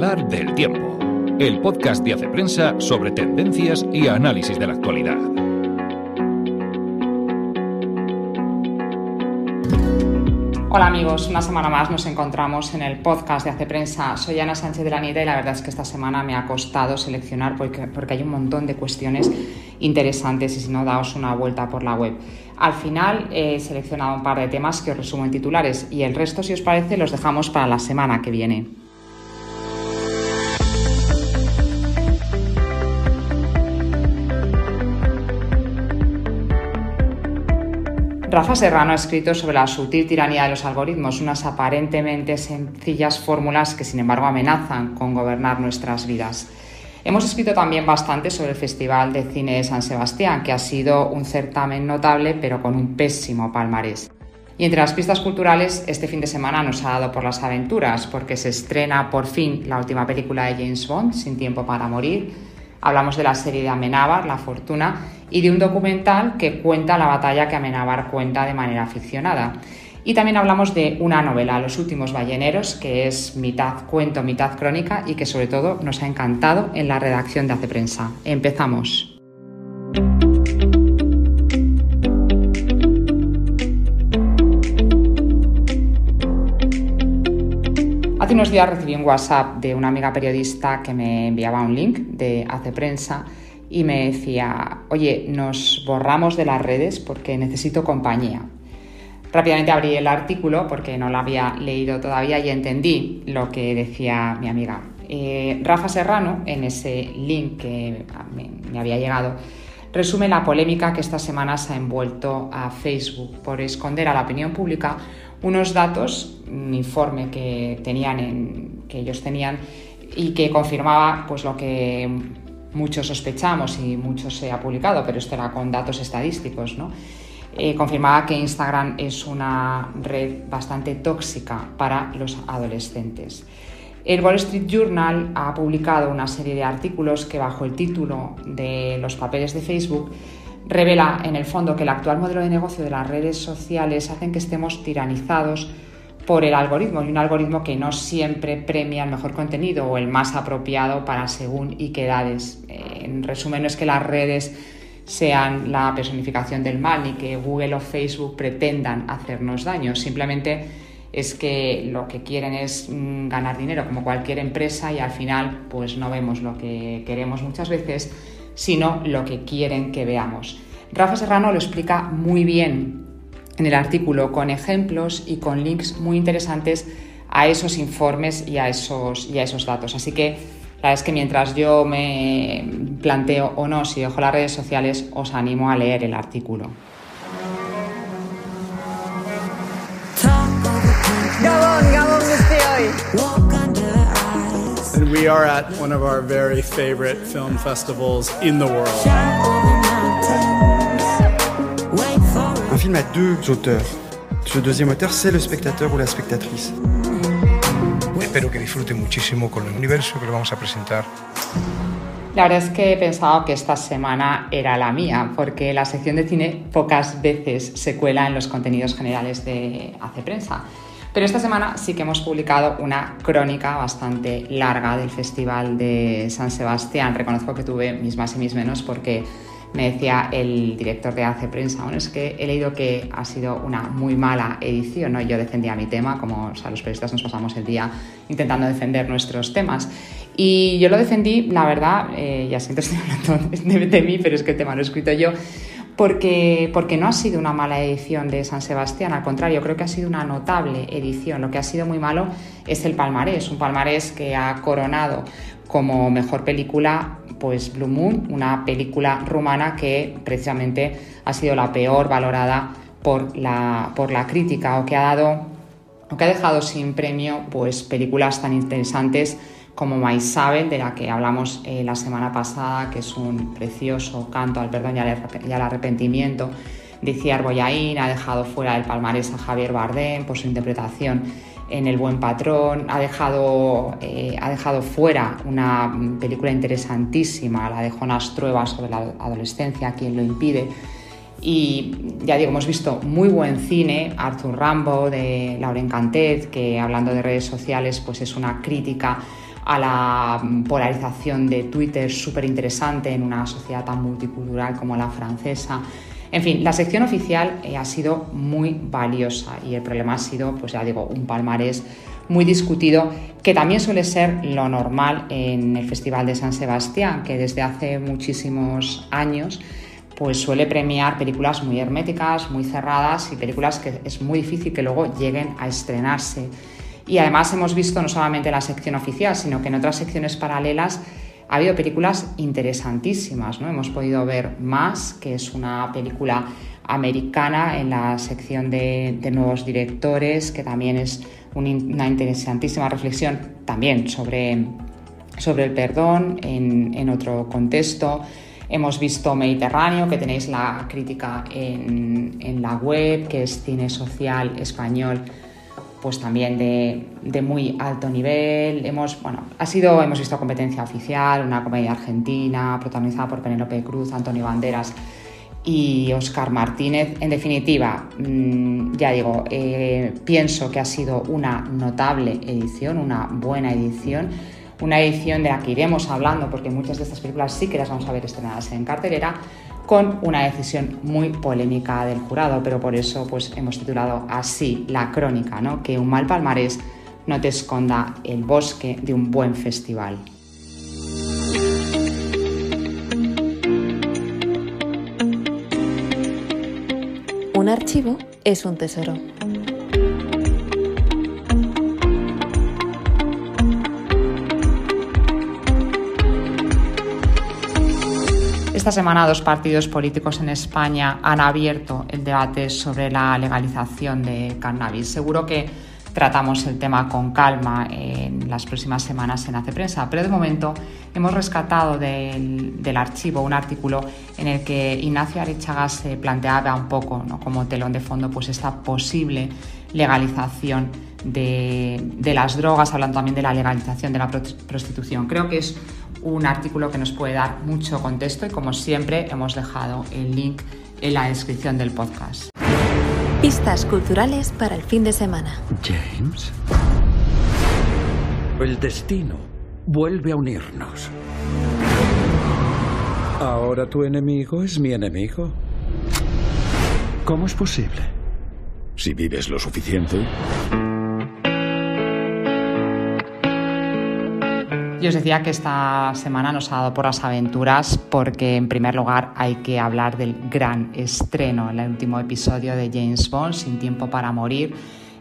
del tiempo, el podcast de Hace Prensa sobre tendencias y análisis de la actualidad. Hola amigos, una semana más nos encontramos en el podcast de Hace Prensa. Soy Ana Sánchez de la Nieta y la verdad es que esta semana me ha costado seleccionar porque, porque hay un montón de cuestiones interesantes y si no, daos una vuelta por la web. Al final he seleccionado un par de temas que os resumo en titulares y el resto, si os parece, los dejamos para la semana que viene. Rafa Serrano ha escrito sobre la sutil tiranía de los algoritmos, unas aparentemente sencillas fórmulas que sin embargo amenazan con gobernar nuestras vidas. Hemos escrito también bastante sobre el Festival de Cine de San Sebastián, que ha sido un certamen notable pero con un pésimo palmarés. Y entre las pistas culturales, este fin de semana nos ha dado por las aventuras, porque se estrena por fin la última película de James Bond, Sin tiempo para morir, Hablamos de la serie de Amenábar, La Fortuna, y de un documental que cuenta la batalla que Amenábar cuenta de manera aficionada. Y también hablamos de una novela, Los últimos balleneros, que es mitad cuento, mitad crónica y que sobre todo nos ha encantado en la redacción de Hace Prensa. Empezamos. Hace unos días recibí un WhatsApp de una amiga periodista que me enviaba un link de Hace Prensa y me decía, oye, nos borramos de las redes porque necesito compañía. Rápidamente abrí el artículo porque no lo había leído todavía y entendí lo que decía mi amiga. Eh, Rafa Serrano, en ese link que me, había llegado, resume la polémica que estas semanas ha envuelto a Facebook por esconder a la opinión pública unos datos, un informe que, tenían que ellos tenían y que confirmaba pues, lo que muchos sospechamos y mucho se ha publicado, pero esto era con datos estadísticos, ¿no? Eh, confirmaba que Instagram es una red bastante tóxica para los adolescentes. El Wall Street Journal ha publicado una serie de artículos que bajo el título de los papeles de Facebook revela en el fondo que el actual modelo de negocio de las redes sociales hacen que estemos tiranizados por el algoritmo y un algoritmo que no siempre premia el mejor contenido o el más apropiado para según y qué edades. En resumen, no es que las redes sean la personificación del mal ni que Google o Facebook pretendan hacernos daño, simplemente es que lo que quieren es mm, ganar dinero como cualquier empresa y al final pues no vemos lo que queremos muchas veces sino lo que quieren que veamos. Rafa Serrano lo explica muy bien en el artículo con ejemplos y con links muy interesantes a esos informes y a esos, y a esos datos. Así que la verdad es que mientras yo me planteo o no si dejo las redes sociales, os animo a leer el artículo. Gabón, Gabón, hoy. we are at one of our very favorite film festivals in the world. Film a deux auteurs. Ce deuxième auteur, c'est le spectateur ou la spectatrice. Espero que disfrute muchísimo con el universo que le vamos a presentar. La verdad es que he pensado que esta semana era la mía, porque la sección de cine pocas veces se cuela en los contenidos generales de Hace Prensa. Pero esta semana sí que hemos publicado una crónica bastante larga del Festival de San Sebastián. Reconozco que tuve mis más y mis menos porque me decía el director de Hace Prensa, bueno, es que he leído que ha sido una muy mala edición, ¿no? Yo defendía mi tema, como o los periodistas nos pasamos el día intentando defender nuestros temas. Y yo lo defendí, la verdad, eh, ya siento estoy hablando de, de mí, pero es que el tema lo he escrito yo, porque, porque no ha sido una mala edición de San Sebastián, al contrario, creo que ha sido una notable edición. Lo que ha sido muy malo es el palmarés, un palmarés que ha coronado como mejor película pues Blue Moon, una película rumana que precisamente ha sido la peor valorada por la, por la crítica o que ha dado o que ha dejado sin premio pues películas tan interesantes como Maisabel, de la que hablamos eh, la semana pasada, que es un precioso canto al perdón y al, arrepentimiento de Ciar Boyaín, ha dejado fuera del palmarés a Javier Bardem por su interpretación en El Buen Patrón, ha dejado, eh, ha dejado fuera una película interesantísima, la de Jonas Trueba sobre la adolescencia, quien lo impide. Y ya digo, hemos visto muy buen cine, Arthur Rambo de Lauren Cantet, que hablando de redes sociales, pues es una crítica a la polarización de Twitter súper interesante en una sociedad tan multicultural como la francesa. En fin, la sección oficial eh, ha sido muy valiosa y el problema ha sido, pues ya digo, un palmarés muy discutido, que también suele ser lo normal en el Festival de San Sebastián, que desde hace muchísimos años pues suele premiar películas muy herméticas, muy cerradas y películas que es muy difícil que luego lleguen a estrenarse. Y además hemos visto no solamente la sección oficial, sino que en otras secciones paralelas ha habido películas interesantísimas. ¿no? Hemos podido ver Más, que es una película americana en la sección de, nuevos directores, que también es una interesantísima reflexión también sobre, sobre el perdón en, en otro contexto. Hemos visto Mediterráneo, que tenéis la crítica en, la web, que es cine social español, pues también de, muy alto nivel. Hemos, bueno, ha sido, hemos visto competencia oficial, una comedia argentina protagonizada por Penélope Cruz, Antonio Banderas y Oscar Martínez. En definitiva, mm, ya digo, eh, pienso que ha sido una notable edición, una buena edición una edición de la que iremos hablando, porque muchas de estas películas sí que las vamos a ver estrenadas en cartelera, con una decisión muy polémica del jurado, pero por eso pues, hemos titulado así la crónica, ¿no? que un mal palmarés no te esconda el bosque de un buen festival. Un archivo es un tesoro. Esta semana dos partidos políticos en España han abierto el debate sobre la legalización de cannabis. Seguro que tratamos el tema con calma en las próximas semanas en Hace Prensa, pero de momento hemos rescatado del, archivo un artículo en el que Ignacio Arechaga se planteaba un poco como telón de fondo pues esta posible legalización de, de, las drogas, hablando también de la legalización de la prostitución. Creo que es un artículo que nos puede dar mucho contexto y como siempre hemos dejado el link en la descripción del podcast. Pistas culturales para el fin de semana. James. El destino vuelve a unirnos. Ahora tu enemigo es mi enemigo. ¿Cómo es posible? Si vives lo suficiente. Yo os decía que esta semana nos ha dado por las aventuras porque en primer lugar hay que hablar del gran estreno, el último episodio de James Bond, Sin tiempo para morir.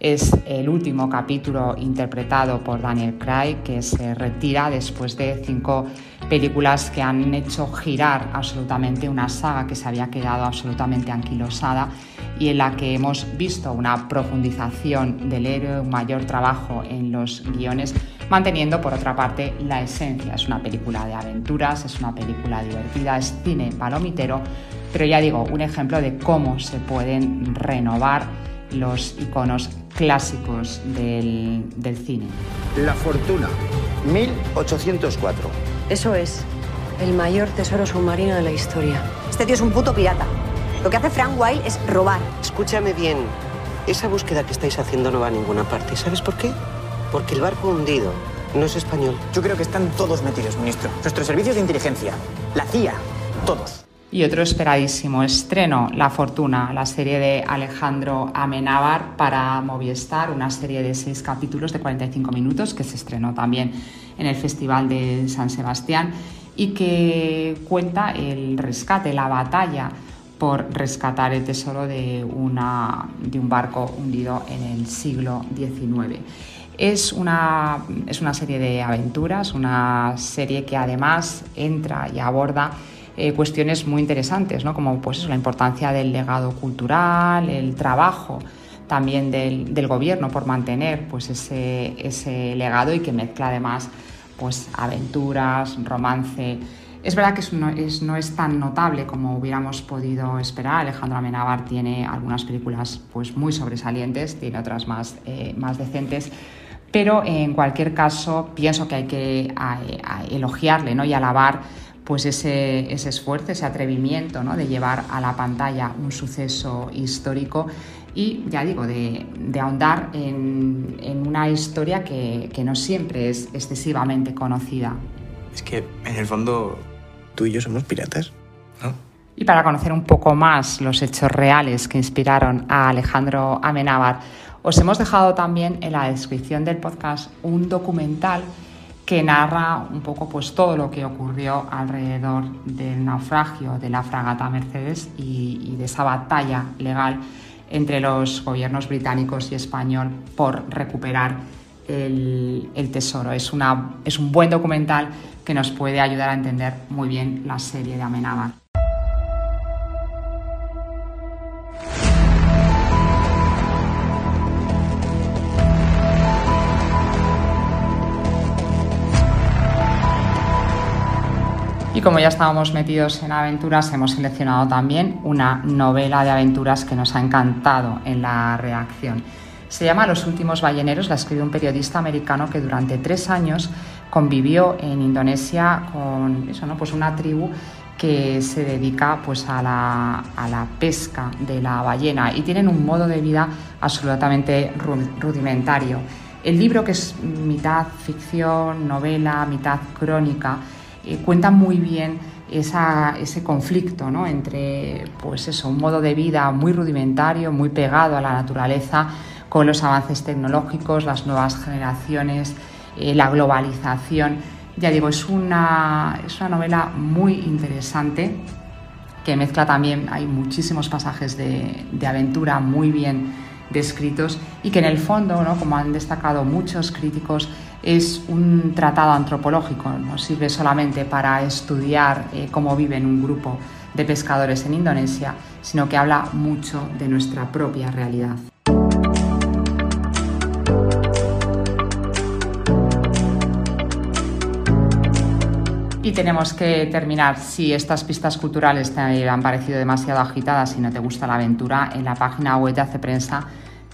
Es el último capítulo interpretado por Daniel Craig, que se retira después de cinco películas que han hecho girar absolutamente una saga que se había quedado absolutamente anquilosada y en la que hemos visto una profundización del héroe, un mayor trabajo en los guiones manteniendo por otra parte la esencia. Es una película de aventuras, es una película divertida, es cine palomitero, pero ya digo, un ejemplo de cómo se pueden renovar los iconos clásicos del, del cine. La Fortuna, 1804. Eso es, el mayor tesoro submarino de la historia. Este tío es un puto pirata. Lo que hace Frank Wilde es robar. Escúchame bien, esa búsqueda que estáis haciendo no va a ninguna parte. ¿Sabes por qué? Porque el barco hundido no es español. Yo creo que están todos metidos, ministro. Nuestros servicios de inteligencia, la CIA, todos. Y otro esperadísimo estreno, La Fortuna, la serie de Alejandro Amenábar para Movistar, una serie de seis capítulos de 45 minutos que se estrenó también en el Festival de San Sebastián y que cuenta el rescate, la batalla por rescatar el tesoro de, una, de un barco hundido en el siglo XIX. Es una, es una serie de aventuras, una serie que además entra y aborda eh, cuestiones muy interesantes, ¿no? como pues la importancia del legado cultural, el trabajo también del, del gobierno por mantener pues, ese, ese, legado y que mezcla además pues, aventuras, romance. Es verdad que no es, no es tan notable como hubiéramos podido esperar. Alejandro Amenábar tiene algunas películas pues, muy sobresalientes, tiene otras más, eh, más decentes, pero en cualquier caso pienso que hay que elogiarle ¿no? y alabar pues ese, ese esfuerzo, ese atrevimiento ¿no? de llevar a la pantalla un suceso histórico y, ya digo, de, ahondar en, una historia que, que, no siempre es excesivamente conocida. Es que, en el fondo, tú y yo somos piratas, ¿no? Y para conocer un poco más los hechos reales que inspiraron a Alejandro Amenábar, os hemos dejado también en la descripción del podcast un documental que narra un poco pues todo lo que ocurrió alrededor del naufragio de la fragata Mercedes y, de esa batalla legal entre los gobiernos británicos y español por recuperar el, tesoro. Es, una, es un buen documental que nos puede ayudar a entender muy bien la serie de Amenábar. Como ya estábamos metidos en aventuras, hemos seleccionado también una novela de aventuras que nos ha encantado en la reacción. Se llama Los últimos balleneros, la escribe un periodista americano que durante tres años convivió en Indonesia con pues una tribu que se dedica pues, a, la, a la pesca de la ballena y tienen un modo de vida absolutamente rudimentario. El libro, que es mitad ficción, novela, mitad crónica, eh, cuenta muy bien ese conflicto entre pues eso, un modo de vida muy rudimentario, muy pegado a la naturaleza, con los avances tecnológicos, las nuevas generaciones, eh, la globalización. Ya digo, es una, es una novela muy interesante que mezcla también, hay muchísimos pasajes de aventura muy bien descritos y que en el fondo, ¿no? como han destacado muchos críticos, es un tratado antropológico, no sirve solamente para estudiar eh, cómo viven un grupo de pescadores en Indonesia, sino que habla mucho de nuestra propia realidad. Y tenemos que terminar, si estas pistas culturales te han parecido demasiado agitadas y no te gusta la aventura, en la página web de Hace Prensa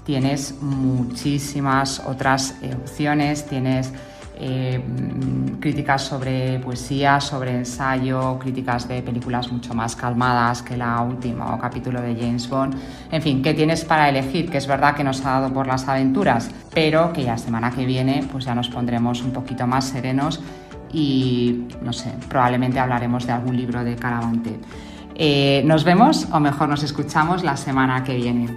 tienes muchísimas otras opciones, tienes eh, críticas sobre poesía, sobre ensayo, críticas de películas mucho más calmadas que la última capítulo de James Bond. En fin, ¿qué tienes para elegir? Que es verdad que nos ha dado por las aventuras, pero que la semana que viene pues ya nos pondremos un poquito más serenos y no sé, probablemente hablaremos de algún libro de Caravante. Eh, nos vemos o mejor nos escuchamos la semana que viene.